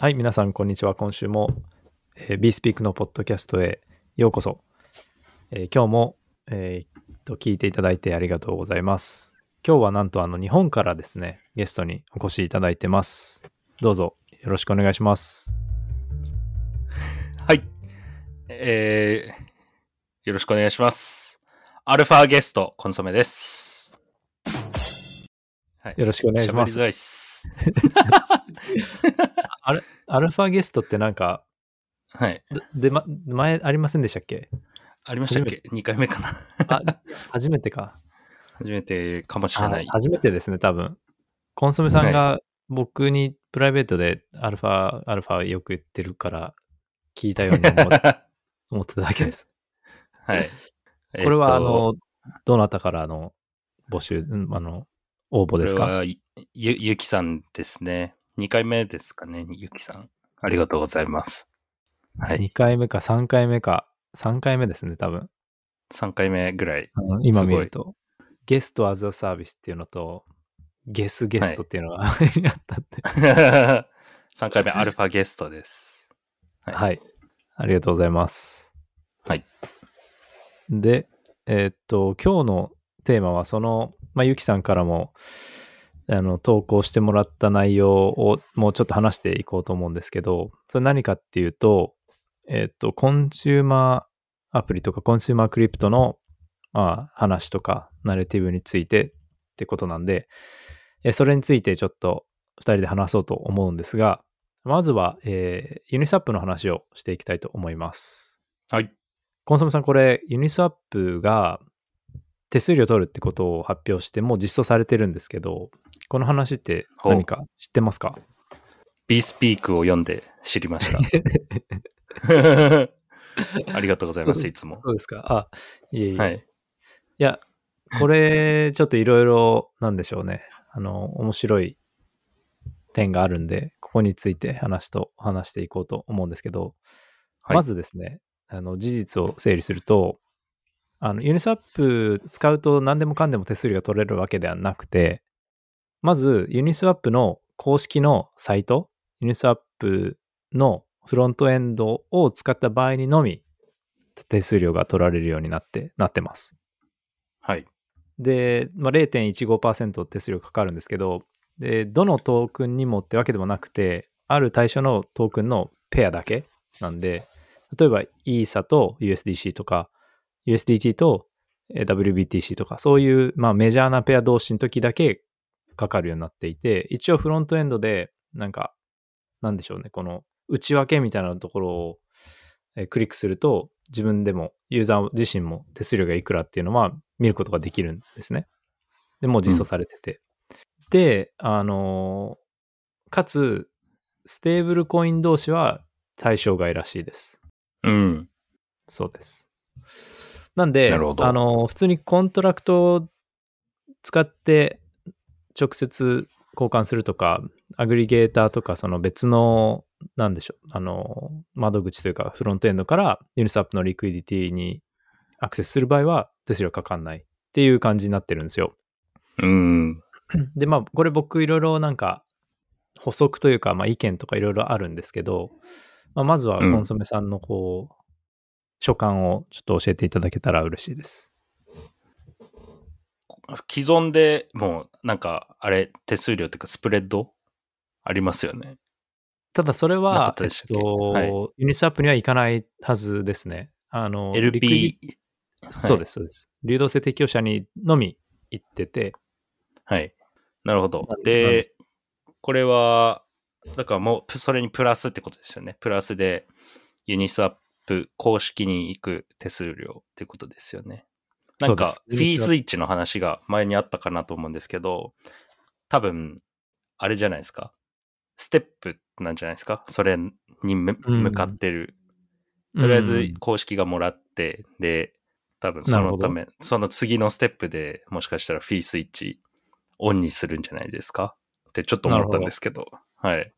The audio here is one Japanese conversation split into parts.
はい、皆さん、こんにちは。今週も、えー、BeSpeak のポッドキャストへようこそ。えー今日も、えーっと聞いていただいてありがとうございます。今日はなんとあの日本からですね、ゲストにお越しいただいてます。どうぞよろしくお願いします。はい。えー、よろしくお願いします。アルファゲスト、コンソメです。はい。よろしくお願いします喋りづ。らいっす。アルファゲストってなんか、はい。で、ま、前ありませんでしたっけ？ありましたっけ ?2 回目かなあ、初めてか。初めてかもしれない。あ初めてですね、多分。コンソメさんが僕にプライベートでアルファ、アルファよく言ってるから聞いたように思 思ってただけです。はい。これは、あえっとの、どなたからの募集、うんあの、応募ですか？ゆ、ゆきさんですね。2回目ですかね、ゆきさん。ありがとうございます。はい。?2 回目か3回目か、3回目ですね、多分。3回目ぐらい。今見ると。ゲストアザサービスっていうのと、ゲスゲストっていうのが、あったって。3回目アルファゲストです。はいはい。ありがとうございます。はい。で、えーっと、今日のテーマは、その、まあ、ゆきさんからも、あの、投稿してもらった内容をもうちょっと話していこうと思うんですけど、それ何かっていうと、えーっと、コンシューマーアプリとかコンシューマークリプトの、まあ、話とか、ナレティブについてってことなんで、えそれについてちょっと二人で話そうと思うんですが、まずは、えーユニスワップの話をしていきたいと思います。はい。コンソメさん、これ、ユニスワップが手数料取るってことを発表して、もう実装されてるんですけど、この話って何か知ってますか？B スピークを読んで知りました。ありがとうございます、いつも。そうですか？あ、いえいえ。はい。いや、これ、ちょっといろいろ、なんでしょうね。あの、面白い点があるんで、ここについて話と、話していこうと思うんですけど、はいまずですね、あの、事実を整理すると、あの、ユニスワップ使うと何でもかんでも手数料が取れるわけではなくて、まず、ユニスワップの公式のサイト、ユニスワップのフロントエンドを使った場合にのみ、手数料が取られるようになって、なってます。はい。で、まあ、0.15%手数料かかるんですけど、で、どのトークンにもってわけでもなくて、ある対象のトークンのペアだけなんで、例えばイーサと USDC とか、USDT とえー WBTC とか、そういう、まあ、メジャーなペア同士の時だけかかるようになっていて、一応フロントエンドで、なんか、なんでしょうね、この内訳みたいなところをえークリックすると、自分でも、ユーザー自身も手数料がいくらっていうのは見ることができるんですね。で、もう実装されてて。で、あのーかつ、ステーブルコイン同士は対象外らしいです。うん。そうです。なんで、あのー普通にコントラクトを使って直接交換するとか、アグリゲーターとか、その別の、なんでしょう、あのー窓口というか、フロントエンドからユニスワップのリクイディティにアクセスする場合は手数料かかんないっていう感じになってるんですよ。うん。で、まあ、これ僕いろいろなんか補足というか、まあ意見とかいろいろあるんですけど、まあ、まずはコうんンソメさんのこう、所感をちょっと教えていただけたら嬉しいです。既存でもう、なんか、あれ、手数料っていうか、スプレッドありますよね。ただそれはえっと、はいユニスワップにはいかないはずですね。あの、LP、そうです、そうです。流動性提供者にのみ行ってて、はい。なるほどでこれは、だからもう、それにプラスってことですよね。プラスで、ユニスワップ公式に行く手数料ってことですよね。なんか、フィースイッチの話が前にあったかなと思うんですけど、多分、あれじゃないですか。ステップなんじゃないですか？それに向かってる。とりあえずうん公式がもらって、で、多分そのため、その次のステップでもしかしたらフィースイッチオンにするんじゃないですか？ってちょっと思ったんですけど。はい。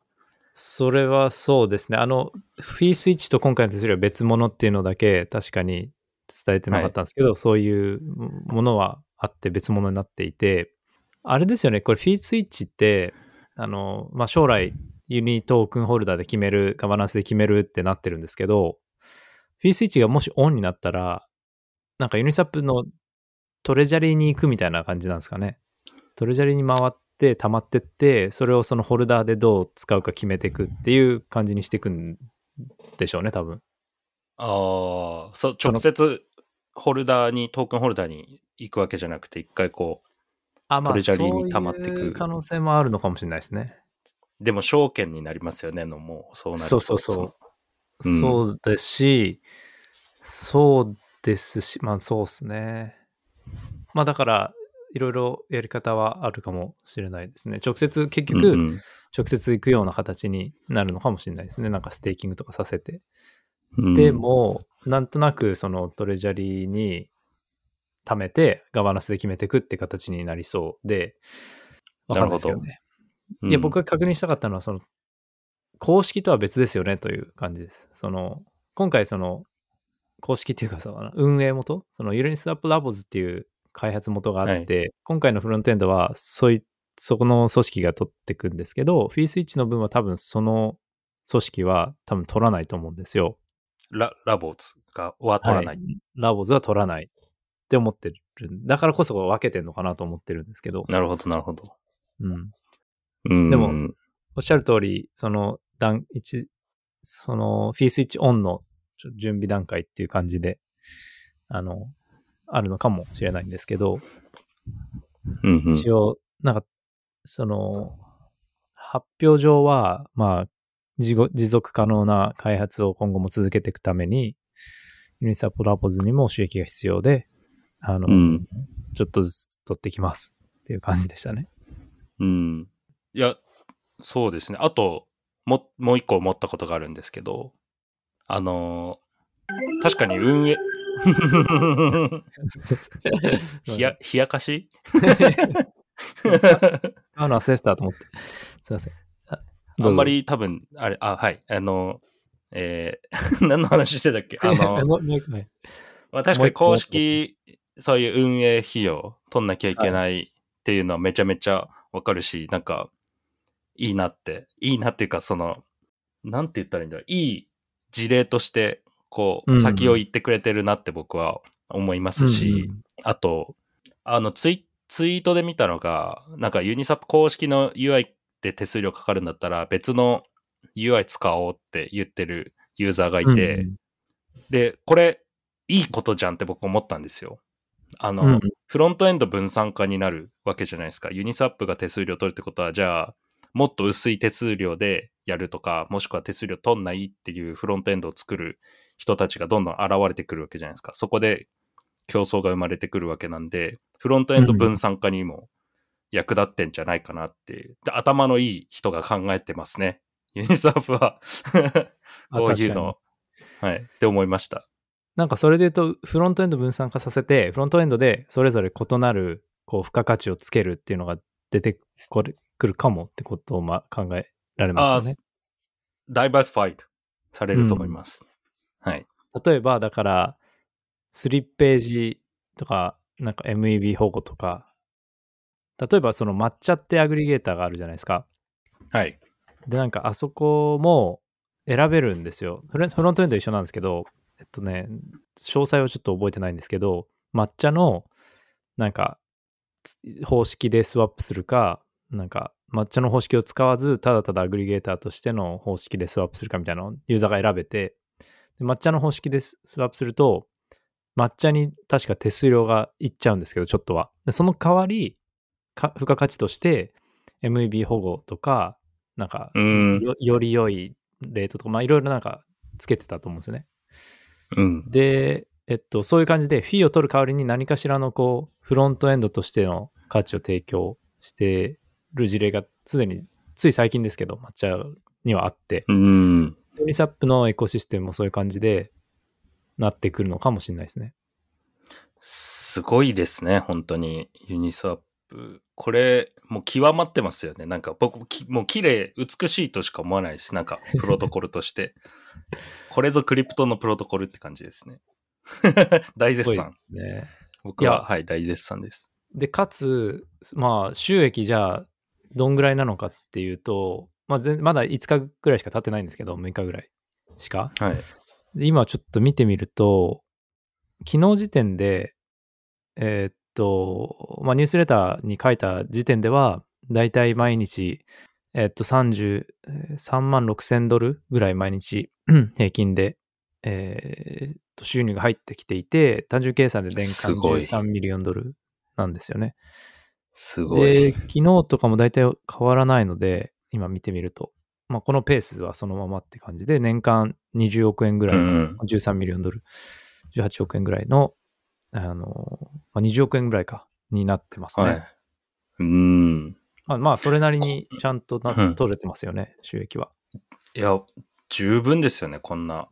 それはそうですね。あの、フィースイッチと今回の手数料は別物っていうのだけ確かに伝えてなかったんですけど、そういうものはあって別物になっていて、あれですよね、これ fee switch って、あの、まあ、将来 UNI トークンホルダーで決める、ガバナンスで決めるってなってるんですけど、 fee switch がもしオンになったら、なんか Uniswap の treasury に行くみたいな感じなんですかね。 treasury に回って溜まってって、それをそのホルダーでどう使うか決めていくっていう感じにしていくんでしょうね、多分。ああ、そう、直接ホルダーに、トークンホルダーに行くわけじゃなくて、一回こあ、まあ、トレジャリーに溜まっていう可能性もあるのかもしれないですね。う、でも証券になりますよね、のもう、そうなるとそうそうそううんそうですし、そうですし、まあそうですね。まあだから、いろいろやり方はあるかもしれないですね。直接、結局、うんうん直接行くような形になるのかもしれないですね。なんかステーキングとかさせて。うんでも、なんとなくその treasury に貯めて、ガバナンスで決めていくって形になりそうで、わかんないですけどね。うんいや、僕が確認したかったのは、その、公式とは別ですよねという感じです。その、今回その、公式っていうかその、運営元？その、 Uniswap Labs っていう開発元があって、今回のフロントエンドは、そうい、そこの組織が取ってくんですけど、フィースイッチの分は多分その組織は多分取らないと思うんですよ。ララボズがは取らない。はいラボズは取らないって思ってる。だからこそ分けてんのかなと思ってるんですけど。なるほど、なるほど。うん。うん、でもおっしゃる通り、その段、一、その、フィースイッチオンの準備段階っていう感じで、あの、あるのかもしれないんですけど、うんうん一応、なんか、その、発表上は、まあ、持続可能な開発を今後も続けていくために、ユニサポラボズにも収益が必要で、あの、うんちょっとずつ取ってきますっていう感じでしたね。うん。いや、そうですね。あと、も、もう一個思ったことがあるんですけど、あのー確かに運営、ひや、冷やかし？あの、アセスターと思って。すいません。ああんま、り多分、あれ、あ、はい、あの、えー 何の話してたっけ？あの、まあ、確かに公式、そういう運営費用取んなきゃいけないっていうのはめちゃめちゃわかるし、なんか、いいなって、いいなっていうか、その、なんて言ったらいいんだろう、いい事例として、こう、うん先を言ってくれてるなって僕は思いますし、あと、あのツイ、ツイートで見たのが、なんかユニサップ公式の UI で手数料かかるんだったら、別の UI 使おうって言ってるユーザーがいて、うんで、これ、いいことじゃんって僕思ったんですよ。あの、うんフロントエンド分散化になるわけじゃないですか。ユニサップが手数料取るってことは、じゃあ、もっと薄い手数料でやるとか、もしくは手数料取んないっていうフロントエンドを作る人たちがどんどん現れてくるわけじゃないですか。そこで競争が生まれてくるわけなんで、フロントエンド分散化にも役立ってんじゃないかなっていう。で頭のいい人が考えてますね。ユニサップはあこういうの、はい、って思いました。なんかそれで言うと、フロントエンド分散化させて、フロントエンドでそれぞれ異なる、こう、付加価値をつけるっていうのが出てこれくるかもってことをま考えられますよね。ダイバーシファイドされると思います。はい。例えば、だから、スリッページとか、なんか MEB 保護とか、例えばその抹茶ってアグリゲーターがあるじゃないですか。はい。で、なんかあそこも選べるんですよ。フロンフロントエンド一緒なんですけど、えっとね、詳細はちょっと覚えてないんですけど、抹茶のなんかつ方式でスワップするか、なんか抹茶の方式を使わず、ただただアグリゲーターとしての方式でスワップするかみたいなのをユーザーが選べて、で抹茶の方式でススワップすると、抹茶に確か手数料がいっちゃうんですけど、ちょっとは。でその代わり、か付加価値として、MEB 保護とか、なんか、より良いレートとか、まあいろいろなんかつけてたと思うんですよね。うん。で、えっと、そういう感じで、フィーを取る代わりに何かしらのこう、フロントエンドとしての価値を提供してる事例が、すでに、つい最近ですけど、抹茶にはあって、うん。ユニサップのエコシステムもそういう感じでなってくるのかもしれないですね。すごいですね、本当に。ユニスワップ。これ、もう極まってますよね。なんか僕、きもう綺麗、美しいとしか思わないです。なんか、プロトコルとして。これぞクリプトのプロトコルって感じですね。大絶賛。ね。僕は、いやはい、大絶賛です。で、かつ、まあ、収益じゃあ、どんぐらいなのかっていうと、まあ、全まだ5日ぐらいしか経ってないんですけど、6日ぐらいしか。はい。で今ちょっと見てみると、昨日時点で、えーっと、まあ、ニュースレターに書いた時点では、だいたい毎日、えーっと、30、えー3万6千ドルぐらい毎日 平均で、えーっと、収入が入ってきていて、単純計算で年間すごい13ミリオンドルなんですよね。すごで、い。昨日とかも大体変わらないので、今見てみると、まあ、このペースはそのままって感じで、年間20億円ぐらいの、うん13ミリオンドル、18億円ぐらいの、あの、まあ、20億円ぐらいか、になってますね。はい。うん。まあ、まあ、それなりにちゃんとなうん取れてますよね、収益は。いや、十分ですよね、こんな。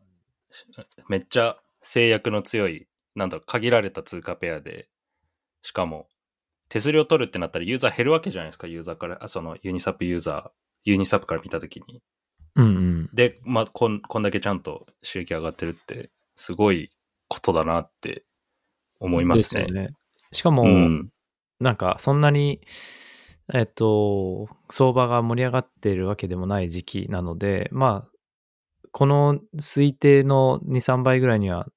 めっちゃ制約の強い、なんだろう、限られた通貨ペアで、しかも、手数料取るってなったらユーザー減るわけじゃないですか、ユーザーから、あそのユニサップユーザー、ユニサップから見たときに。うんうん。で、まあ、こん、こんだけちゃんと収益上がってるって、すごいことだなって思いますね。ね。しかも、うん。なんか、そんなに、えっと、相場が盛り上がっているわけでもない時期なので、まあ、この推定の2、3倍ぐらいには、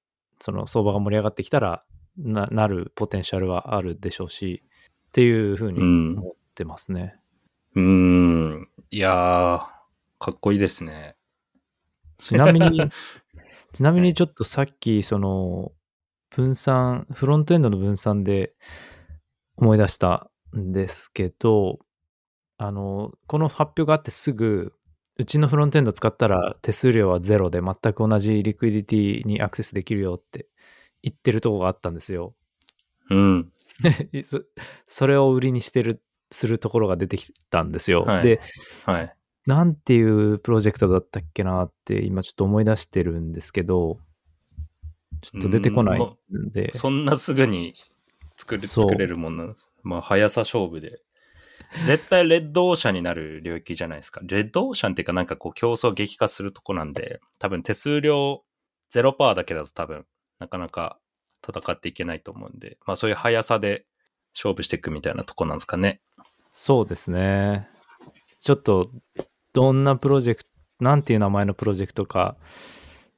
その相場が盛り上がってきたらな、なるポテンシャルはあるでしょうし、っていうふうにうん。思ってますね。うん。いやー、かっこいいですね。ちなみに、ちなみにちょっとさっき、その、分散、フロントエンドの分散で思い出したんですけど、あの、この発表があってすぐ、うちのフロントエンド使ったら手数料はゼロで全く同じリクイディティにアクセスできるよって言ってるとこがあったんですよ。うん。そ それを売りにしてる、するところが出てきたんですよ。はいで、はい。なんていうプロジェクトだったっけなって今ちょっと思い出してるんですけど、ちょっと出てこないんで、そんなすぐに作れ作れるもんなんです。まあ、速さ勝負で。絶対レッドオーシャンになる領域じゃないですか。レッドオーシャンっていうかなんかこう競争激化するとこなんで、多分手数料0%だけだと多分なかなか戦っていけないと思うんで、まあそういう速さで勝負していくみたいなとこなんですかね。そうですね。ちょっと、どんなプロジェクト、なんていう名前のプロジェクトか、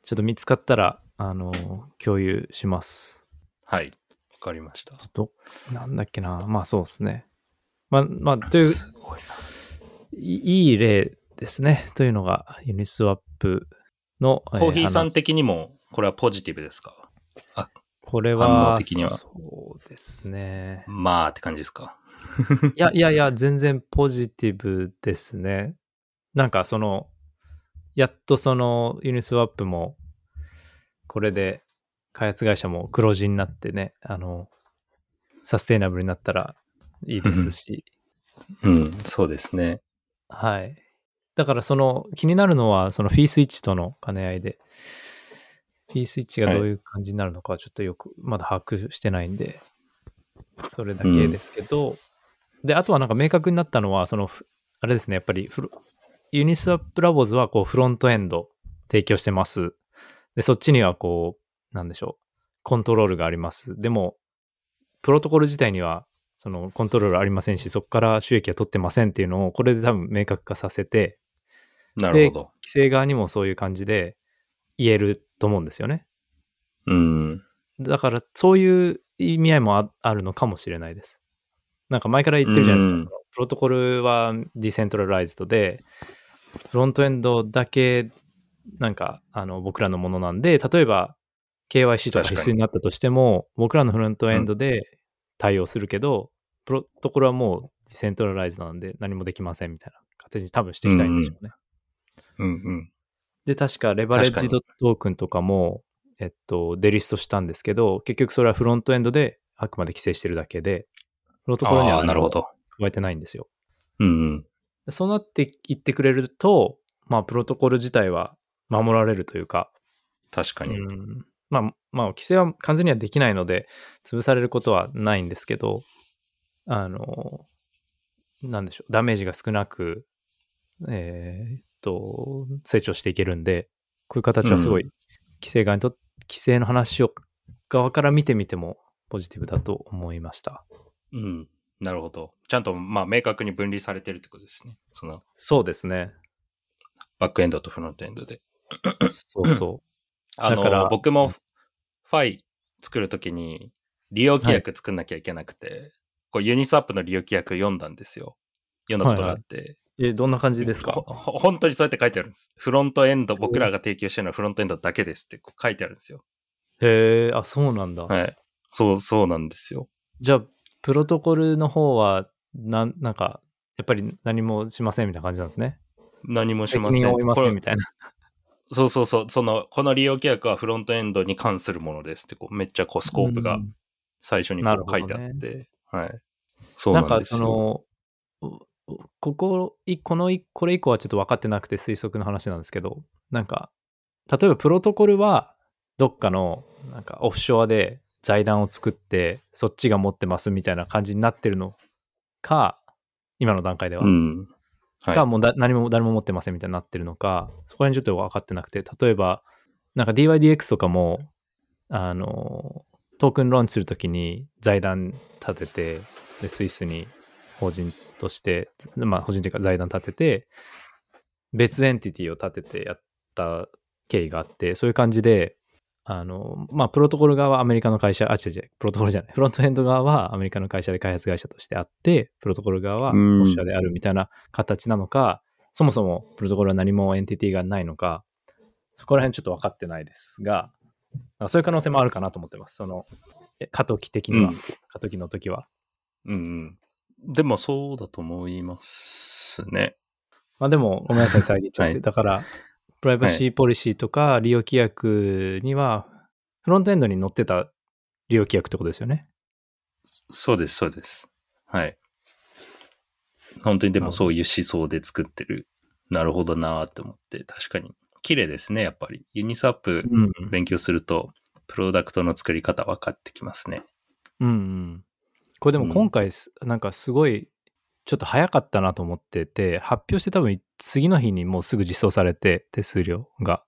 ちょっと見つかったら、あの、共有します。はい。わかりました。ど、なんだっけな。まあそうですね。まあ、まあ、という、すごいな。いいい例ですね。というのが、ユニスワップの、えコーヒーさん話的にもこれはポジティブですか？これ反は、応的にはそうですね。まあって感じですか？いやいやいや、全然ポジティブですね。なんかその、やっとそのユニスワップも、これで開発会社も黒字になってね、あの、サステイナブルになったらいいですし、うん、そうですね。はい。だからその気になるのはそのフィースイッチとの兼ね合いで、フィースイッチがどういう感じになるのかはちょっとよくまだ把握してないんで、それだけですけど、で、あとはなんか明確になったのは、その、ふあれですね、やっぱりユニスワップラボズはこうフロントエンド提供してます。で、そっちにはこう、なんでしょう、コントロールがあります。でも、プロトコル自体にはそのコントロールありませんし、そこから収益は取ってませんっていうのを、これで多分明確化させて、なるほど。規制側にもそういう感じで言えると思うんですよね。うん。だから、そういう意味合いもああるのかもしれないです。なんか前から言ってるじゃないですか。うんプロトコルは decentralized で、フロントエンドだけ、なんか、あの、僕らのものなんで、例えば、KYC とか必須になったとしても、僕らのフロントエンドで対応するけど、プロトコルはもう decentralized なんで何もできませんみたいな形に多分していきたいんでしょうね。うんうん。で、確かレバレッジドトークンとかも、えっと、デリストしたんですけど、結局それはフロントエンドであくまで規制してるだけで、プロトコルにはなるほど。加えてないんですよ。うんうん。でそうなって言ってくれると、まあ、プロトコル自体は守られるというか、う確かに。ん、まあ、まあ、規制は完全にはできないので、潰されることはないんですけど、あの、なんでしょう、ダメージが少なく、えーっと、成長していけるんで、こういう形はすごい、う規制側にと、規制の話を側から見てみてもポジティブだと思いました。うん。なるほど。ちゃんと、まあ、明確に分離されてるってことですね。その、そうですね。バックエンドとフロントエンドで。そうそ あだからの、僕もファイ作るときに利用規約作んなきゃいけなくて、こうユニスワップの利用規約読んだんですよ。読んだことがあって。う。え、どんな感じですほか？ほ本当にそうやって書いてあるんです。フロントエンド、僕らが提供してるのはフロントエンドだけですってこう書いてあるんですよ。へえ、あ、そうなんだ。はい。そう、そうなんですよ。じゃあ、プロトコルの方は、なん、なんか、やっぱり何もしませんみたいな感じなんですね。何もしません。責任を負いませんみたいな。そうそうそう。その、この利用規約はフロントエンドに関するものですって、こう、めっちゃこう、スコープがうん最初に書いてあって、はい。そうなかなんんですよ。その、おおここ、いこのい、これ以降はちょっと分かってなくて推測の話なんですけど、なんか、例えばプロトコルは、どっかの、なんかオフショアで財団を作って、そっちが持ってますみたいな感じになってるのか、今の段階では。うん。はいか、もうだ何も誰も持ってませんみたいになってるのか、そこら辺ちょっと分かってなくて、例えば、なんか DYDX とかも、あの、トークンローンチするときに財団立てて、で、スイスに法人として、まあ、法人というか財団立てて、別エンティティを立ててやった経緯があって、そういう感じで、あの、まあ、プロトコル側はアメリカの会社、あ、違う違う、プロトコルじゃない、フロントエンド側はアメリカの会社で開発会社としてあって、プロトコル側はオフうんィシャであるみたいな形なのか、そもそもプロトコルは何もエンティティがないのか、そこら辺ちょっと分かってないですが、そういう可能性もあるかなと思ってます。その、え過渡期的には、うん過渡期の時は。うんうん。でもそうだと思いますね。まあでも、ごめんなさい、遮っちゃって。はいだから、プライバシーポリシーとか利用規約には、フロントエンドに載ってた利用規約ってことですよね？そうです、そうです。はい。本当にでもそういう思想で作ってる。なるほどなーって思って、確かに。綺麗ですね、やっぱり。ユニスワップうん。勉強すると、プロダクトの作り方分かってきますね。うんうん。これでも今回す、なんかすごい、ちょっと早かったなと思ってて、発表して多分次の日にもうすぐ実装されて、手数料が。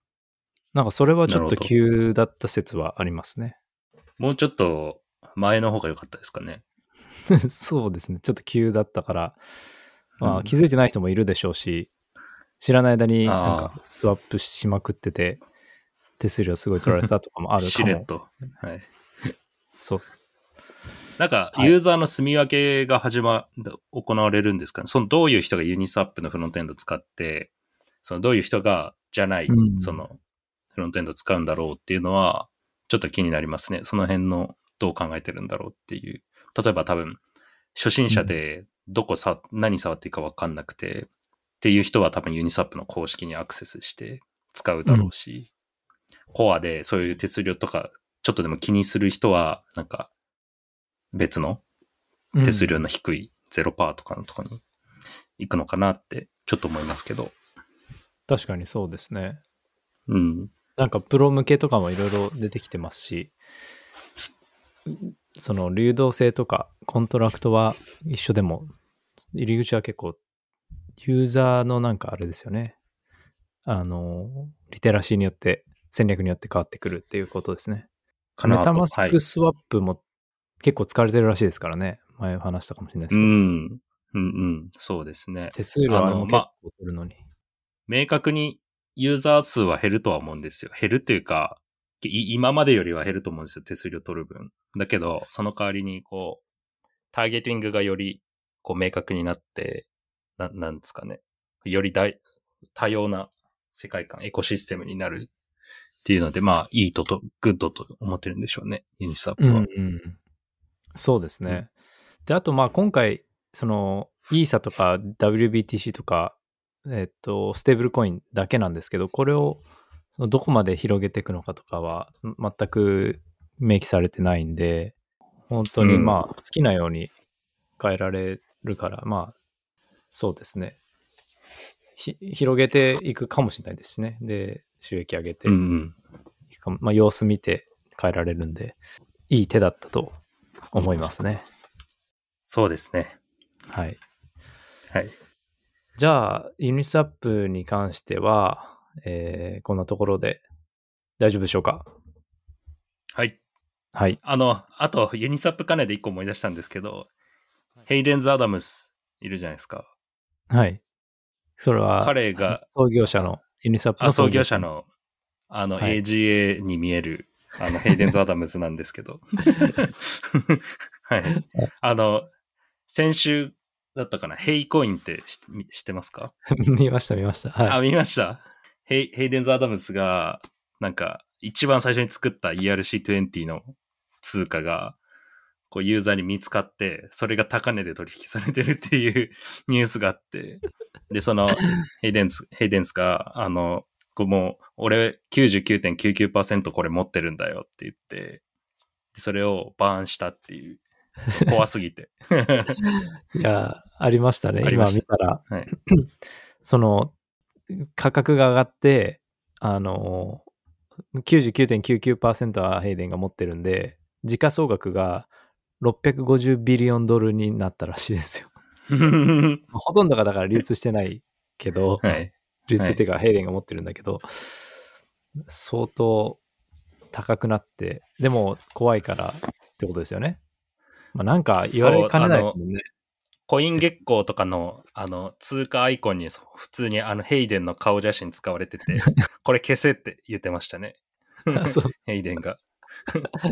なんかそれはちょっと急だった説はありますね。もうちょっと前の方が良かったですかね。そうですね。ちょっと急だったから、まあ、うん気づいてない人もいるでしょうし、知らない間になんあかスワップしまくってて、手数料すごい取られたとかもあるかも。しれっと。はい。そう。なんか、はいユーザーの住み分けが始ま、行われるんですかね？その、どういう人がユニスワップのフロントエンドを使って、その、どういう人が、じゃない、うんその、フロントエンドを使うんだろうっていうのは、ちょっと気になりますね。その辺の、どう考えてるんだろうっていう。例えば多分、初心者で、どこさ、何触っていいかわかんなくて、っていう人は多分ユニスワップの公式にアクセスして使うだろうし、コアでそういう手数料とか、ちょっとでも気にする人は、なんか、別の？手数料うんの低い0%とかのとこに行くのかなってちょっと思いますけど。確かにそうですね。うん。なんかプロ向けとかもいろいろ出てきてますし、その流動性とかコントラクトは一緒でも、入り口は結構ユーザーのなんかあれですよね。あの、リテラシーによって、戦略によって変わってくるっていうことですね。メタマスはいクスワップも結構使われてるらしいですからね。前話したかもしれないですけど。うん。うんうん。そうですね。手数料あれも結構取るのに。明確にユーザー数は減るとは思うんですよ。減るっていうか、い今までよりは減ると思うんですよ。手数料取る分。だけど、その代わりに、こう、ターゲティングがより、こう、明確になって、な、なんですかね。より大、多様な世界観、エコシステムになるっていうので、まあ、いいとと、グッドと思ってるんでしょうね。 Uniswap は。うんうん、そうですね。で、あと、まあ、今回、その、イーサとか WBTC とか、えっと、ステーブルコインだけなんですけど、これをどこまで広げていくのかとかは、ん全く明記されてないんで、本当にうんまあ、好きなように変えられるから、まあ、そうですね。ひ広げていくかもしれないですしね。で、収益上げてうんうん。まあ、様子見て変えられるんで、いい手だったと思いますね。そうですね。はい。はい。じゃあ、 Uniswap に関しては、えーこんなところで大丈夫でしょうか？はい。はい。あの、あと、 Uniswap 関連で一個思い出したんですけど、ヘイデンズ・アダムスいるじゃないですか。はい。それは、彼が、創業者の、 Uniswap のあ創業者。の、あの、はい AGA に見える、あの、ヘイデンズ・アダムズなんですけど。はい。あの、先週だったかな、 HayCoin って知知ってますか？見ました、見ました。はい。あ、見ました？ヘイヘイデンズ・アダムズが、なんか、一番最初に作った ERC20 の通貨が、こう、ユーザーに見つかって、それが高値で取引されてるっていうニュースがあって、で、その、ヘイデンズ、ヘイデンズが、あの、もう、俺99.99%これ持ってるんだよって言って、でそれをバーンしたっていう、怖すぎて。いや、ありましたね。た見たら、はい。その、価格が上がって、あの、99.99%はヘイデンが持ってるんで、時価総額が650ビリオンドルになったらしいですよ。ほとんどがだから流通してないけど、はい。流通っていうかヘイデンが持ってるんだけど、相当高くなって、でも怖いからってことですよね。まあ、なんか言われかねないですもんね。コイン月光とかの、あの、通貨アイコンに普通にあの、ヘイデンの顔写真使われてて、これ消せって言ってましたね。ヘイデンが。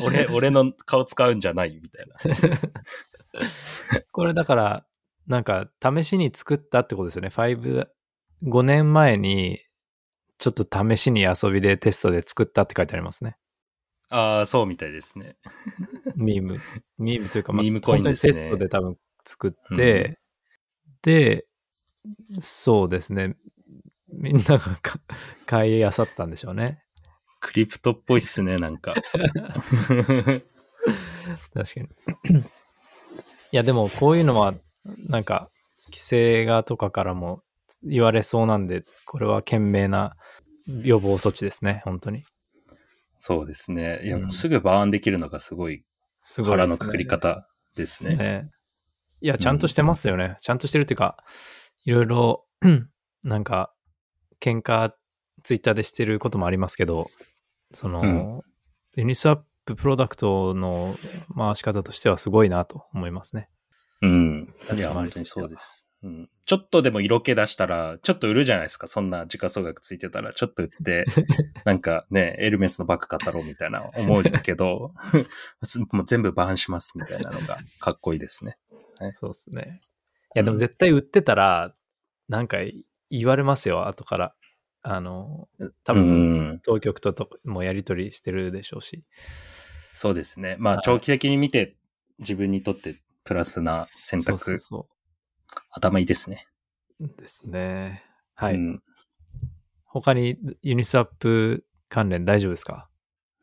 俺、俺の顔使うんじゃないみたいな。これだから、なんか試しに作ったってことですよね。5、5年前にちょっと試しに遊びでテストで作ったって書いてありますね。ああ、そうみたいですね。ミーム。ミームというか、まあ、ミームコインですねテストで多分作って、で、そうですね。みんながか買い漁ったんでしょうね。クリプトっぽいっすね、なんか。確かに。いや、でもこういうのは、なんか、規制がとかからも言われそうなんで、これは賢明な予防措置ですね、本当に。そうですね。いや、うんすぐバーンできるのがすごい。腹のくくり方ですね。ね。いや、ちゃんとしてますよね。ちゃんとしてるっていうか、いろいろ、なんか、喧嘩、ツイッターでしてることもありますけど、その、うんユニスワッププロダクトの回し方としてはすごいなと思いますね。うん。いや、本当にそうです。うん、ちょっとでも色気出したら、ちょっと売るじゃないですか。そんな時価総額ついてたら、ちょっと売って、なんかね、エルメスのバッグ買ったろうみたいな思うけど、もう全部バーンしますみたいなのがかっこいいですね。そうですね。いや、でも絶対売ってたら、なんか言われますよ、後から。あの、多う分、ん。当局とともやり取りしてるでしょうし。そうですね。まあ、はい長期的に見て、自分にとってプラスな選択、頭いいですね。ですね。はい。うん他にユニスワップ関連大丈夫ですか？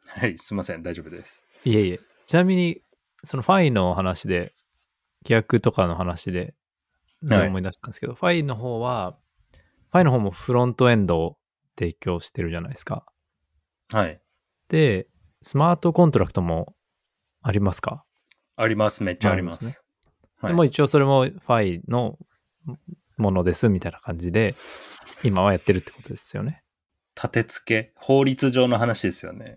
はい、すいません。大丈夫です。いえいえ。ちなみに、そのファイの話で、規約とかの話で、はい思い出したんですけど、ファイの方は、ファイの方もフロントエンドを提供してるじゃないですか。はい。で、スマートコントラクトもありますか、あります。めっちゃあります。はいでも一応それもファイのものですみたいな感じで、今はやってるってことですよね。立て付け、法律上の話ですよね。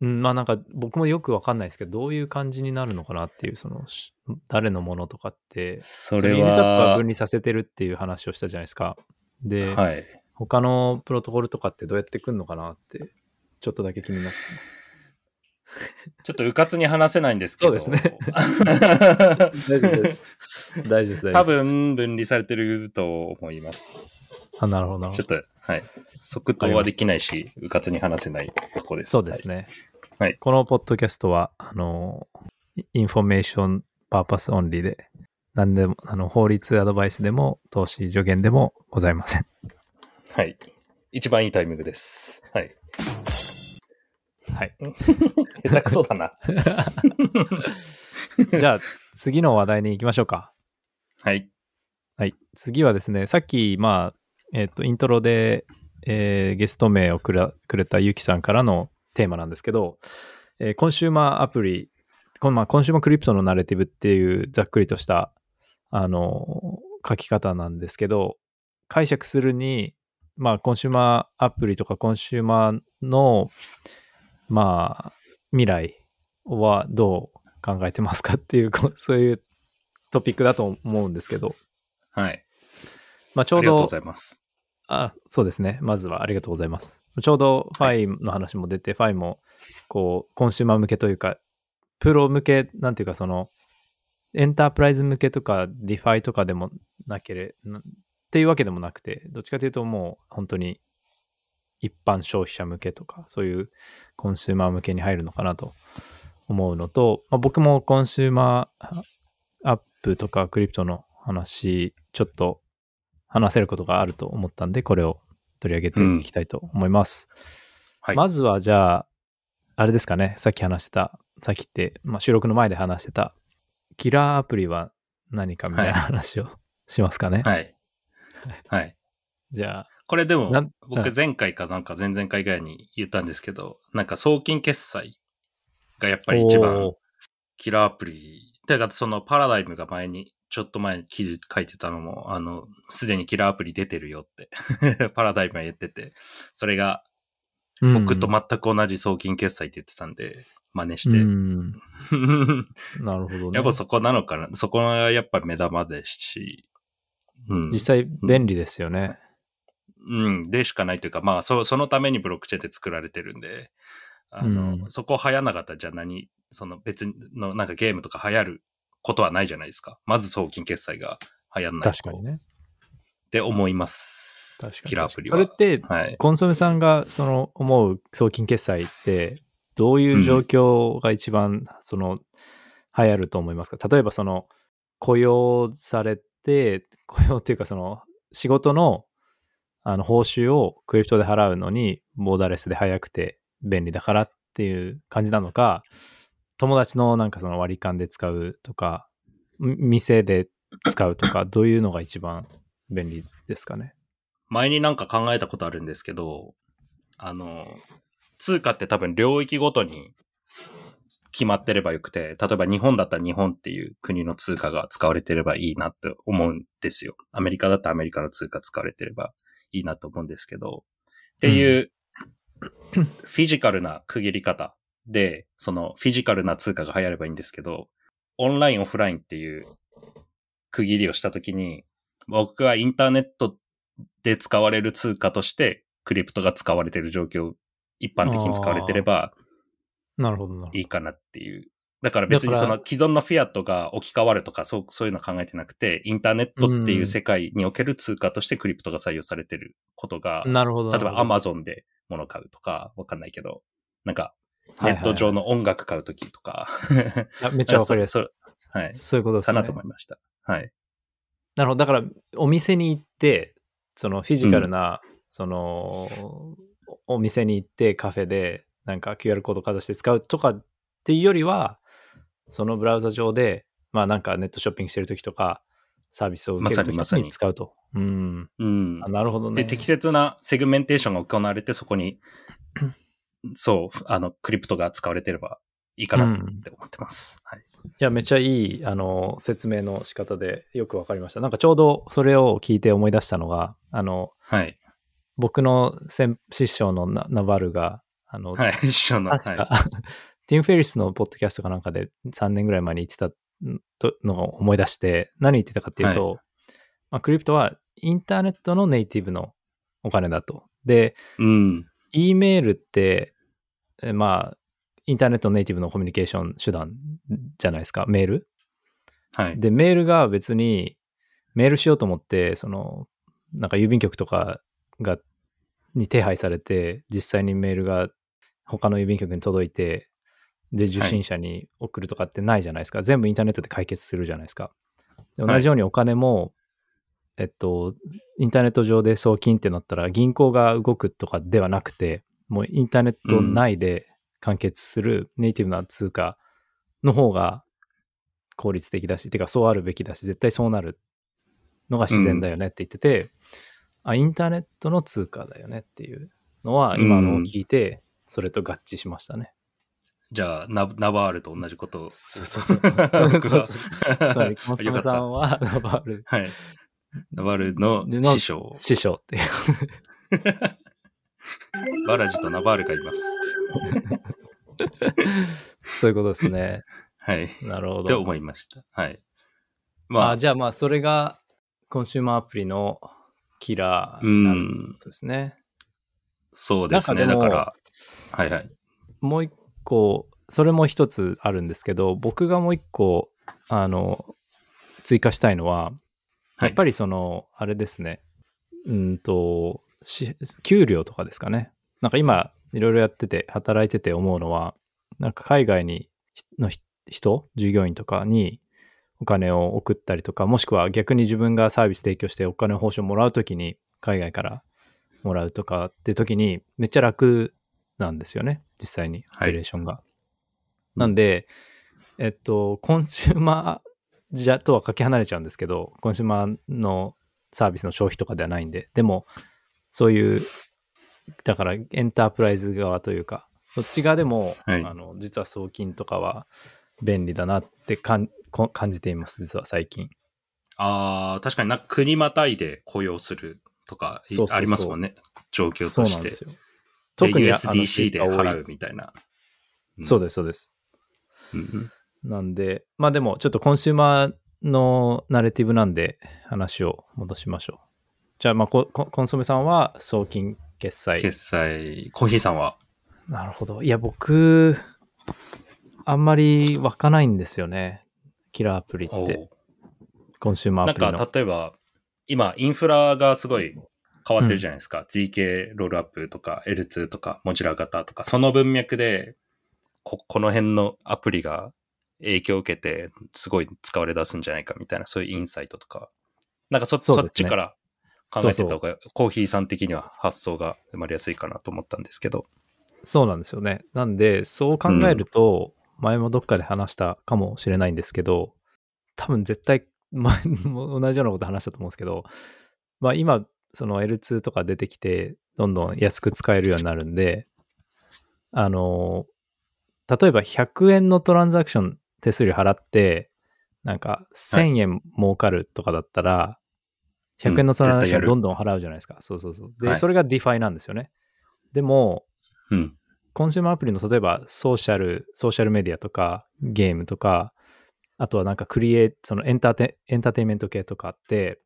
うん、まあなんか僕もよくわかんないですけど、どういう感じになるのかなっていう、その、し誰のものとかって、それは分、離させてるっていう話をしたじゃないですか。で、はい。他のプロトコルとかってどうやってくんのかなって、ちょっとだけ気になってます。ちょっと迂闊に話せないんですけど。そうですね大丈夫です。大丈夫です。多。分分離されてると思います。あ、なるほど、なるほど。ちょっと、はい。即答はできないし、迂闊に話せないとこです。そうですね。はいこのポッドキャストは、あの、 information purpose only で、何でも、あの、法律アドバイスでも、投資助言でもございません。はい。はい。一番いいタイミングです。はい。はい。下手くそだな。じゃあ、次の話題に行きましょうか。はい。はい。次はですね、さっき、まあ、えっ、と、イントロで、えーゲスト名をくらくれたゆきさんからのテーマなんですけど、えーコンシューマーアプリ、このまあ、 consumer crypto の narrative っていうざっくりとした、あの書き方なんですけど、解釈するに、まあ、コンシューマーアプリとかコンシューマーの、まあ、未来はどう考えてますかっていう、そういうトピックだと思うんですけど、はい。まあ、ちょうどありがとうございます。あ、そうですね。まずはありがとうございます。ちょうどファイの話も出て、ファイも、こう、コンシューマー向けというか、プロ向け、なんていうか、その、エンタープライズ向けとか、 DeFi とかでもなければ、っていうわけでもなくて、どっちかというともう、本当に、一般消費者向けとか、そういうコンシューマー向けに入るのかなと思うのと、まあ、僕も consumer app とかクリプトの話、ちょっと話せることがあると思ったんで、これを取り上げていきたいと思います。はい。まずはじゃあ、あれですかね、さっき話してた、さっきって、まあ、収録の前で話してた、キラーアプリは何かみたいなはい話をしますかね。はい。はい。じゃあ、これでも僕前回かなんか前々回ぐらいに言ったんですけど、なんか送金決済がやっぱり一番キラーアプリ。てか、そのパラダイムが前に、ちょっと前に記事書いてたのも、あの、すでにキラーアプリ出てるよって、パラダイムは言ってて、それが僕とま全く同じ送金決済って言ってたんで、真似して。うん、なるほどね。やっぱそこなのかな。そこがやっぱ目玉ですし、うん。実際便利ですよね。うん、でしかないというか、まあ、そそのためにブロックチェーンって作られてるんで、あの、うんそこ流行んなかったらじゃあ何、その別のなんかゲームとか流行ることはないじゃないですか。まず送金決済が流行んないと確かにね。って思います。確かに。キラーアプリは。それって、はい。コンソメさんがその思う送金決済って、どういう状況が一番その流行ると思いますか、例えばその雇用されて、雇用っていうかその仕事のあの報酬をクリプトで払うのにボーダーレスで早くて便利だからっていう感じなのか、友達のなんかその割り勘で使うとか、店で使うとか、どういうのが一番便利ですかね？前になんか考えたことあるんですけど、あの、通貨って多分領域ごとに決まってればよくて、例えば日本だったら日本っていう国の通貨が使われてればいいなって思うんですよ。アメリカだったらアメリカの通貨使われてればいいなと思うんですけど、っていう、フィジカルな区切り方で、そのフィジカルな通貨が流行ればいいんですけど、オンライン、オフラインっていう区切りをしたときに、僕はインターネットで使われる通貨として、クリプトが使われている状況、一般的に使われてればなるほどな。いいかなっていう。だから別にその既存のフィアットが置き換わるとか、そう、そういうの考えてなくて、インターネットっていう世界における通貨としてクリプトが採用されてることが、なるほど。例えばなるほど Amazon で物買うとか、わかんないけど、なんか、ネット上の音楽買うときとか、あめっちゃわかりやすい。そうそうはい。そういうことですね。かなと思いました。はい。なるほど。だから、お店に行って、そのフィジカルな、その、おお店に行ってカフェで、なんか QR コードかざして使うとかっていうよりは、そのブラウザ上で、まあなんかネットショッピングしてるときとか、サービスを受けるときにに使うと。うん。うんあ。なるほどね。で、適切なセグメンテーションが行われて、そこに、そう、あの、クリプトが使われてればいいかなって思ってます。はい。いや、めっちゃいい、あの、説明の仕方でよくわかりました。なんかちょうどそれを聞いて思い出したのが、あの、はい。僕の先師匠のナナバルが、あの、はい。一緒の。確か、はい。ティム・フェリスのポッドキャストかなんかで3年ぐらい前に言ってたとのを思い出して、何言ってたかっていうと、まあ、クリプトはインターネットのネイティブのお金だと。で、うん。E メールって、えまあ、インターネットのネイティブのコミュニケーション手段じゃないですか、メール。はい。で、メールが別に、メールしようと思って、その、なんか郵便局とかが、に手配されて、実際にメールが他の郵便局に届いて、で、受信者に送るとかってないじゃないですか。全部インターネットで解決するじゃないですか。同じようにお金も、えっと、インターネット上で送金ってなったら、銀行が動くとかではなくて、もうインターネット内で完結するネイティブな通貨の方が効率的だし、てかそうあるべきだし、絶対そうなるのが自然だよねって言ってて、あ、インターネットの通貨だよねっていうのは今のを聞いて、それと合致しましたね。じゃあ、ナナバールと同じことを。そうそうそう。僕はそうそうつまり、コンソメさんはナバールはい。ナバールのの師匠。師匠っていう。バラジとナバールがいます。そういうことですね。はい。なるほど。って思いました。はい。まあ、あじゃあまあ、それがコンシューマーアプリのキラーなるん。ですね。そうですね。だから、はいはい。もう一個、それも一つあるんですけど、僕がもう一個、あの、追加したいのは、はいやっぱりその、あれですね、うんと、し給料とかですかね。なんか今、いろいろやってて、働いてて思うのは、なんか海外にのひ人、従業員とかにお金を送ったりとか、もしくは逆に自分がサービス提供してお金報酬をもらうときに、海外からもらうとかってときに、めっちゃ楽なんですよね、実際に、オはいペレーションが。なんで、えっと、コンシューマーじゃとはかけ離れちゃうんですけど、コンシューマーのサービスの消費とかではないんで、でも、そういう、だからエンタープライズ側というか、そっち側でも、はいあの実は送金とかは便利だなってかんこ感じています、実は最近。ああ、確かにな国またいで雇用するとかありますもんね。状況としてそうなんで。すよ。で特に USDC で払うみたいな。でそうです、そうです。す。うんなんで、まあでも、ちょっとコンシューマーのナレティブなんで、話を戻しましょう。じゃあ、まあコ、ココンソメさんは送金決済。決済、コーヒーさんはなるほど。いや、僕、あんまり湧かないんですよね。キラーアプリって。コンシューマーなんアプリの。か、例えば、今、インフラがすごい変わってるじゃないですか。ZK ロールアップとか L2 とかモジュラ型とか、その文脈で、こ、この辺のアプリが影響を受けて、すごい使われ出すんじゃないかみたいな、そういうインサイトとか。なんかそ、そ,、ねっちから考えてた方が、コーヒーさん的には発想が生まれやすいかなと思ったんですけど。そうなんですよね。なんで、そう考えると、前もどっかで話したかもしれないんですけど、多分絶対、前も同じようなこと話したと思うんですけど、まあ今、その L2 とか出てきて、どんどん安く使えるようになるんで、あの、例えば100円のトランザクション手数料払って、なんか1000円儲かるとかだったら、100円のトランザクションどんどん払うじゃないですか。そうそうそう。で、はいそれが DeFi なんですよね。でも、うん。コンシューマーアプリの例えばソーシャル、ソーシャルメディアとかゲームとか、あとはなんかクリエイそのエンターテエンターテインメント系とかって、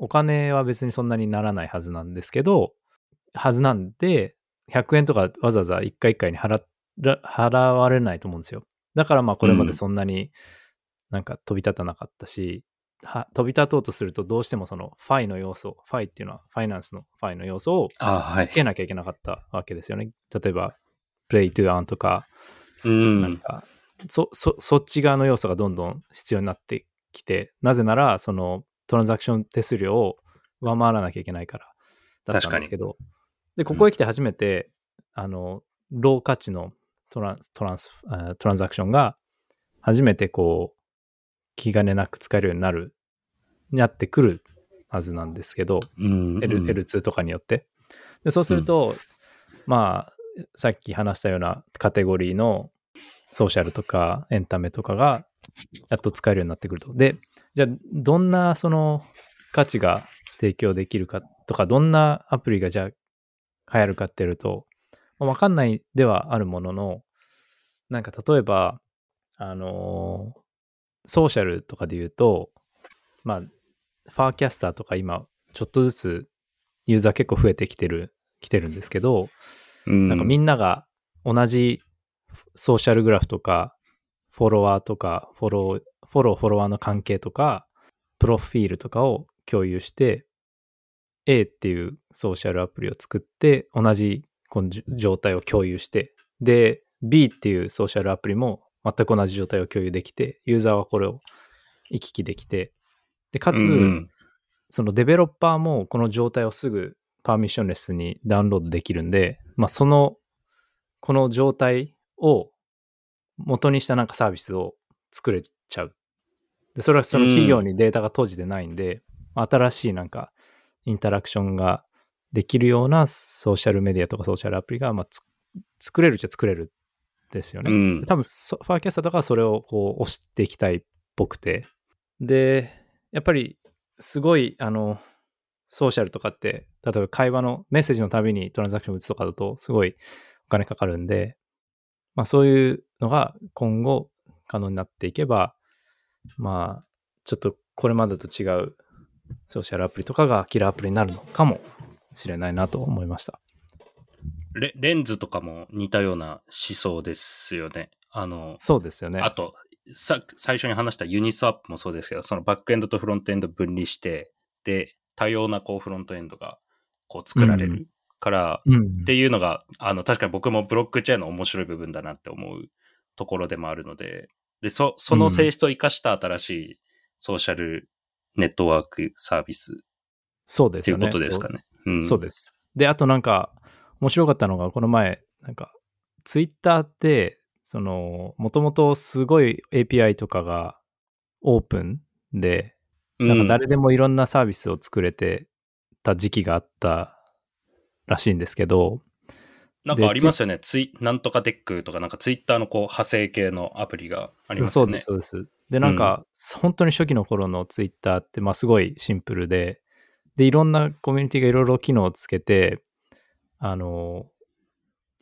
お金は別にそんなにならないはずなんですけど、はずなんで、100円とかわざわざ一回一回に払われないと思うんですよ。だからまあこれまでそんなになんか飛び立たなかったし、は飛び立とうとするとどうしてもそのファイの要素、ファイっていうのはファイナンスのファイの要素をつ。けなきゃいけなかったわけですよね。例えば、プレイトゥアンとか、うなんん。か、そ、そ、そっち側の要素がどんどん必要になってきて、なぜなら、そのトランザクション手数料を上回らなきゃいけないからだったんですけど、で、ここへ来て初めて、あの、ロー価値のトラントランスあトランザクションが初めてこう、気兼ねなく使えるようになる、なってくるはずなんですけど、うん。うん L2 とかによって。でそうすると、まあ、さっき話したようなカテゴリーのソーシャルとかエンタメとかがやっと使えるようになってくると。で、じゃあ、どんなその価値が提供できるかとか、どんなアプリがじゃあ流行るかっていうと、まあわかんないではあるものの、なんか例えば、あのーソーシャルとかで言うと、まあ、ファーキャスターとか今、ちょっとずつユーザー結構増えてきてる、来てるんですけど、うん。なんかみんなが同じソーシャルグラフとか、フォロワーとか、フォロー、フォロー、フォロワーの関係とか、プロフィールとかを共有して、A っていうソーシャルアプリを作って、同じこのじ状態を共有して、で、B っていうソーシャルアプリも全く同じ状態を共有できて、ユーザーはこれを行き来できて、で、かつ、うんうん。そのデベロッパーもこの状態をすぐパーミッションレスにダウンロードできるんで、まあ、その、この状態を元にしたなんかサービスを作れちゃう。で、それはその企業にデータが閉じてないんで、新しいなんかインタラクションができるようなソーシャルメディアとかソーシャルアプリが、まあ、つ作れるっちゃ作れるですよね。うん。多分そファーキャスターとかはそれをこう押していきたいっぽくて。で、やっぱりすごい、あの、ソーシャルとかって、例えば会話のメッセージのたびにトランザクション打つとかだとすごいお金かかるんで、まあそういうのが今後可能になっていけば、まあちょっとこれまでと違うソーシャルアプリとかがキラーアプリになるのかもしれないなと思いました。レレンズとかも似たような思想ですよね。あの、そうですよね。あと、さ、最初に話したユニスワップもそうですけど、そのバックエンドとフロントエンド分離して、で、多様なこうフロントエンドがこう作られうるから、うんっていうのが、あの、確かに僕もブロックチェーンの面白い部分だなって思うところでもあるので、で、そ、その性質を生かした新しいソーシャルネットワークサービスそうですよね。ことですかね。うん。そうです。で、あとなんか、面白かったのが、この前、なんか、ツイッターって、その、もともとすごい API とかがオープンで、うんなんか誰でもいろんなサービスを作れてた時期があったらしいんですけど、なんかありますよね。ツイ、なんとかテックとか、なんかツイッターのこう派生系のアプリがありますよね。そうです、そうです。で、なんか、本当に初期の頃のツイッターって、まあすごいシンプルで、で、いろんなコミュニティがいろいろ機能をつけて、あの、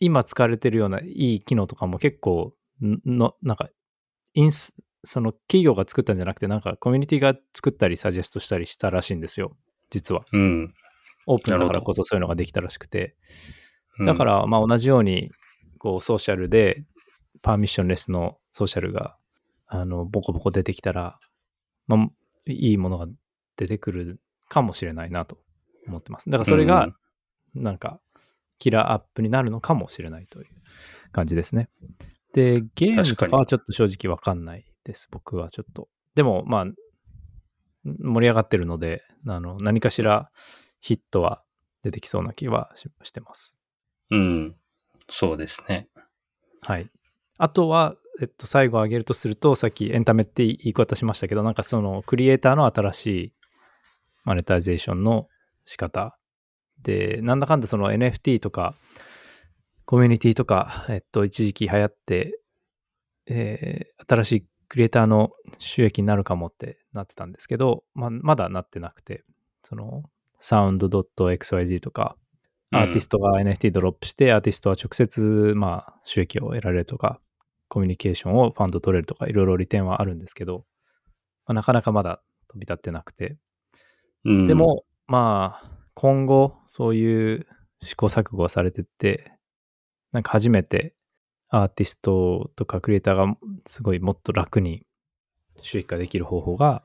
今使われてるようないい機能とかも結構、んの、なんか、インス、その企業が作ったんじゃなくて、なんかコミュニティが作ったりサジェストしたりしたらしいんですよ、実は。うん。オープンだからこそそういうのができたらしくて。うんだか、ら、まあ同じように、こう、ソーシャルで、パーミッションレスのソーシャルが、あの、ボコボコ出てきたら、まあ、いいものが出てくるかもしれないなと思ってます。だからそれがうん、なんか、キラーアップになるのかもしれないという感じですね。で、ゲームとかはちょっと正直わかんないです。僕はちょっと。でも、まあ、盛り上がってるので、あの、何かしらヒットは出てきそうな気はししてます。うん。そうですね。はい。あとは、えっと、最後挙げるとすると、さっきエンタメって言い方しましたけど、なんかそのクリエイターの新しいマネタイゼーションの仕方で、なんだかんだその NFT とか、コミュニティとか、えっと、一時期流行って、えー新しいクリエイターの収益になるかもってなってたんですけど、まあ、まだなってなくて、その、sound.xyz とか、アーティストが NFT ドロップして、アーティストは直接、まあ、収益を得られるとか、コミュニケーションをファンド取れるとか、いろいろ利点はあるんですけど、まあ、なかなかまだ飛び立ってなくて。うんで、も、まあ、今後、そういう試行錯誤をされてって、なんか初めてアーティストとかクリエイターがすごいもっと楽に収益化できる方法が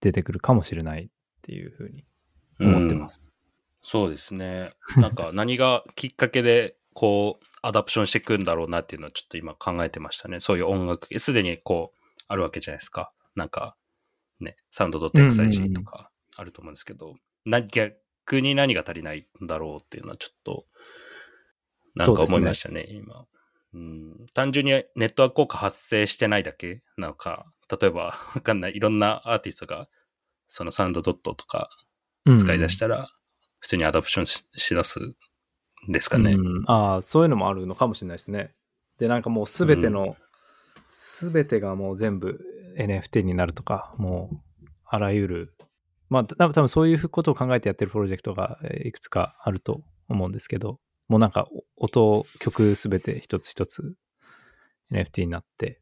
出てくるかもしれないっていうふうに思ってます。そうですね。なんか何がきっかけでこうアダプションしていくんだろうなっていうのはちょっと今考えてましたね。そういう音楽、すでにこうあるわけじゃないですか。なんかね、サウンドうんうんうん .xyz とかあると思うんですけど、な逆に何が足りないんだろうっていうのはちょっとなんか思いましたね、今。うん、単純にネットワーク効果発生してないだけなのか、例えばわかんない、いろんなアーティストがそのサウンドドットとかうん使い出したら、普通にアダプションししだすんですかね。うん、ああ、そういうのもあるのかもしれないですね。で、なんかもうすべての、すべてがもう全部 NFT になるとか、もうあらゆる、まあ、た多分そういうことを考えてやってるプロジェクトがえーいくつかあると思うんですけど、もうなんかお音、曲すべて一つ一つ NFT になって、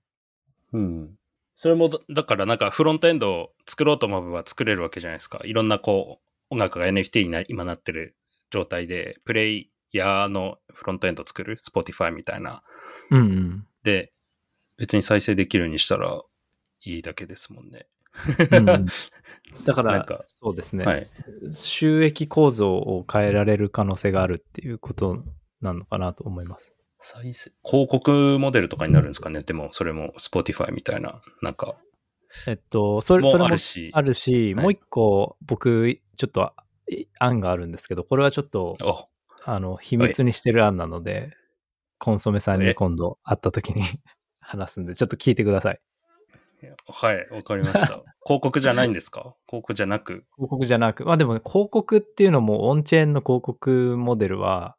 うん。それもだ、だからなんかフロントエンドを作ろうと思えば作れるわけじゃないですか。いろんなこう、音楽が NFT にな今なってる状態で、プレイヤーのフロントエンドを作る、Spotify みたいな。うんうん。で、別に再生できるようにしたらいいだけですもんね。うんうん だからなんか、そうですね、はい。収益構造を変えられる可能性があるっていうことなのかなと思います。再生、広告モデルとかになるんですかね。でも、それも Spotify みたいな、なんか、えっと、それそれももあるし。あるし、はいもう一個僕ちょっとい案があるんですけど、これはちょっとおあの秘密にしてる案なので、コンソメさんにえ今度会った時に 話すんで、ちょっと聞いてください。はい、わかりました。広告じゃないんですか？広告じゃなく。広告じゃなく、まあでも、ね、広告っていうのもオンチェーンの広告モデルは、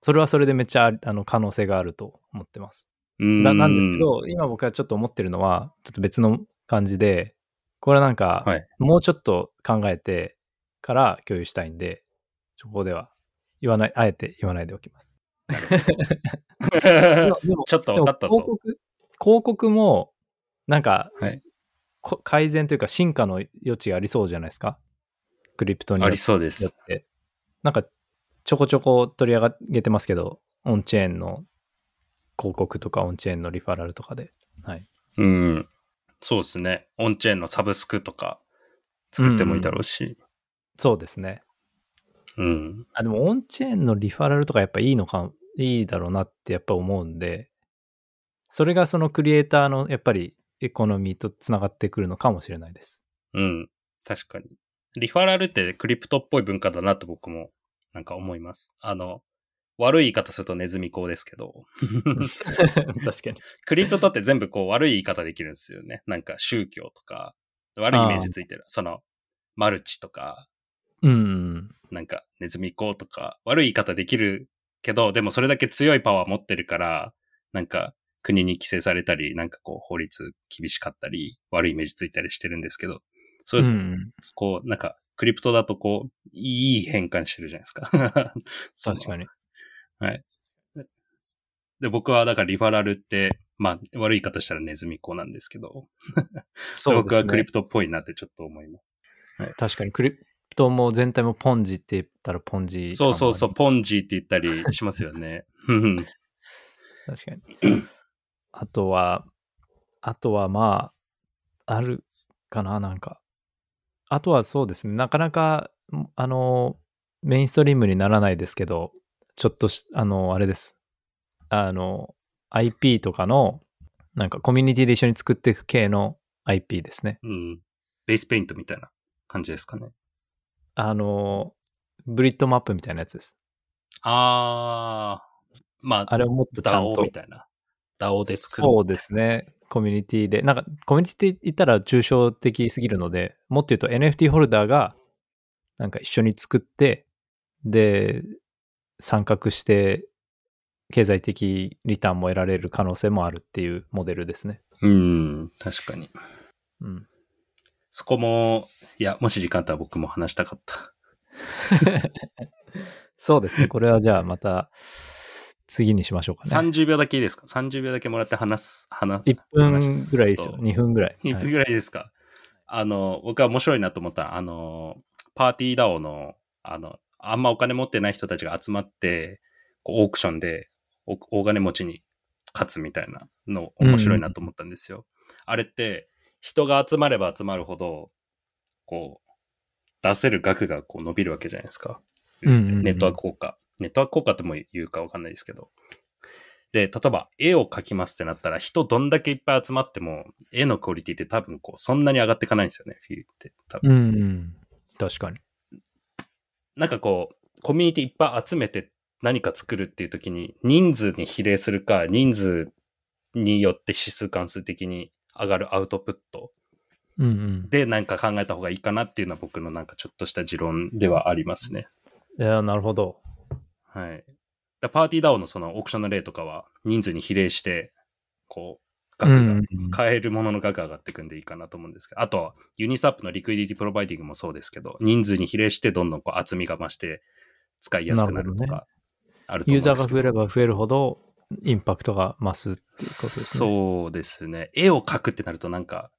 それはそれでめっちゃあの可能性があると思ってます。ななんですけど、今僕はちょっと思ってるのは、ちょっと別の感じで、これはなんか、はい。もうちょっと考えてから共有したいんで、そこでは言わない、あえて言わないでおきます。ちょっと分かったぞ。広告？広告も、なんか、はいこ改善というか進化の余地ありそうじゃないですか？クリプトにありそうです。て。なんか、ちょこちょこ取り上げてますけど、オンチェーンの広告とかオンチェーンのリファラルとかで。はい。うん。そうですね。オンチェーンのサブスクとか作ってもいいだろうし。そうですね。うん。あ、でもオンチェーンのリファラルとかやっぱいいのか、いいだろうなってやっぱ思うんで、それがそのクリエイターのやっぱりエコノミーとつながってくるのかもしれないです。うん。確かに。リファラルってクリプトっぽい文化だなと僕もなんか思います。あの、悪い言い方するとネズミ講ですけど、確かに。クリプトって全部こう悪い言い方できるんですよね。なんか宗教とか、悪いイメージついてる。その、マルチとか、うん。なんかネズミ講とか、悪い言い方できるけど、でもそれだけ強いパワー持ってるから、なんか国に規制されたり、なんかこう法律厳しかったり、悪いイメージついたりしてるんですけど、そうう、ん。こう、なんか、クリプトだとこう、いい変換してるじゃないですか。に。確かに。で、僕はだからリファラルって、まあ、悪い方したらネズミ講なんですけど、そう僕ですね。はクリプトっぽいなってちょっと思います。確かに。クリプトも全体もポンジって言ったらポンジ。そうそうそう、。ポンジーって言ったりしますよね。う ん確かに。あとは、あとはまあ、あるかな、なんか。あとはそうですね、なかなか、あの、メインストリームにならないですけど、ちょっとし、あの、あれです。あの、IP とかの、なんかコミュニティで一緒に作っていく系の IP ですね。うん。ベースペイントみたいな感じですかね。あの、ブリッドマップみたいなやつです。あー、まあ、あれをもっとちゃんとみ。たいな。DAO で作る。そうですね。コミュニティで。なんか、コミュニティって言ったら抽象的すぎるので、もっと言うと NFT ホルダーが、なんか一緒に作って、で、参画して、経済的リターンも得られる可能性もあるっていうモデルですね。うん、確かに。うん。そこも、いや、もし時間あったら僕も話したかった。そうですね。これはじゃあまた、次にしましょうかね。30秒だけいいですか ?30 秒だけもらって話す、話1分ぐらいですよ。と2分ぐらい。1はい分ぐらいですか、あの、僕は面白いなと思ったあの、パーティーダオの、あの、あんまお金持ってない人たちが集まって、こうオークションでお大金持ちに勝つみたいなの面白いなと思ったんですよ。あれって、人が集まれば集まるほど、こう、出せる額がこう伸びるわけじゃないですか。うんうんうんネットワーク効果。ネットワーク効果っても言うかわかんないですけど。で、例えば絵を描きますってなったら、人どんだけいっぱい集まっても、絵のクオリティって多分こう、そんなに上がっていかないんですよね、フィーって。多分うんうん。確かに。なんかこう、コミュニティいっぱい集めて何か作るっていう時に、人数に比例するか、人数によって指数関数的に上がるアウトプット。でなんか考えた方がいいかなっていうのは僕のなんかちょっとした持論ではありますね。いや、なるほど。はい。だパーティーダオのそのオークションの例とかは人数に比例して、こう、額が、うん買えるものの額が上がっていくんでいいかなと思うんですけど、あとは Uniswap の liquidity providing もそうですけど、人数に比例してどんどんこう厚みが増して使いやすくなるとか、あると思うんですけど。ユーザーが増えれば増えるほど、インパクトが増すってことですね。そうですね。絵を描くってなるとなんか、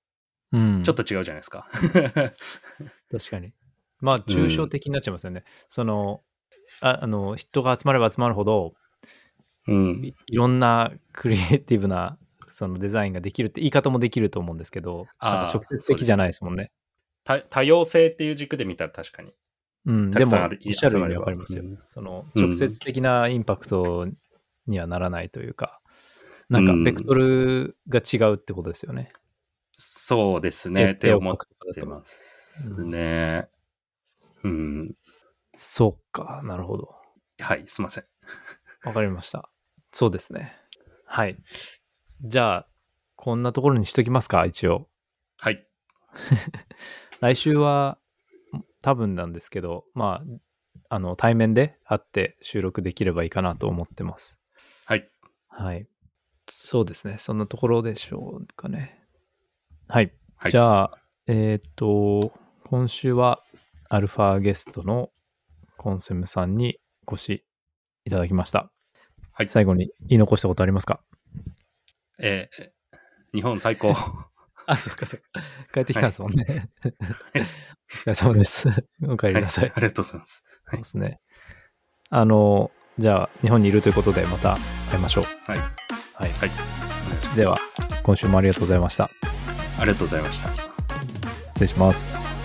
うん。ちょっと違うじゃないですか。確かに。まあ、抽象的になっちゃいますよね。そのあ、あの、人が集まれば集まるほど、うん。いいろんなクリエイティブなそのデザインができるって言い方もできると思うんですけど、直接的じゃないですもんね。多多様性っていう軸で見たら確かに。うん、でも、おっしゃるように集まればわかりますよ。うんその、うん直接的なインパクトにはならないというか、なんか、うんベクトルが違うってことですよね。そうですね。って思ってとますね。うん。そうか、なるほど。はい、すいません。わかりました。そうですね。はい。じゃあ、こんなところにしときますか、一応。はい。来週は、多分なんですけど、まあ、あの、対面で会って収録できればいいかなと思ってます。はい。はい。そうですね。そんなところでしょうかね。はい。はいじゃあ、えっ、と、今週はアルファゲストのコンセムさんにお越しいただきました。はい最後に言い残したことありますか？えー日本最高。あ、そっかそっか。帰ってきたんですもんね。お疲れ様です。お帰りなさい。はいありがとうございます。そうですね。あの、じゃあ、日本にいるということで、また会いましょう。はい。はい。はい。では、今週もありがとうございました。ありがとうございました。失礼します。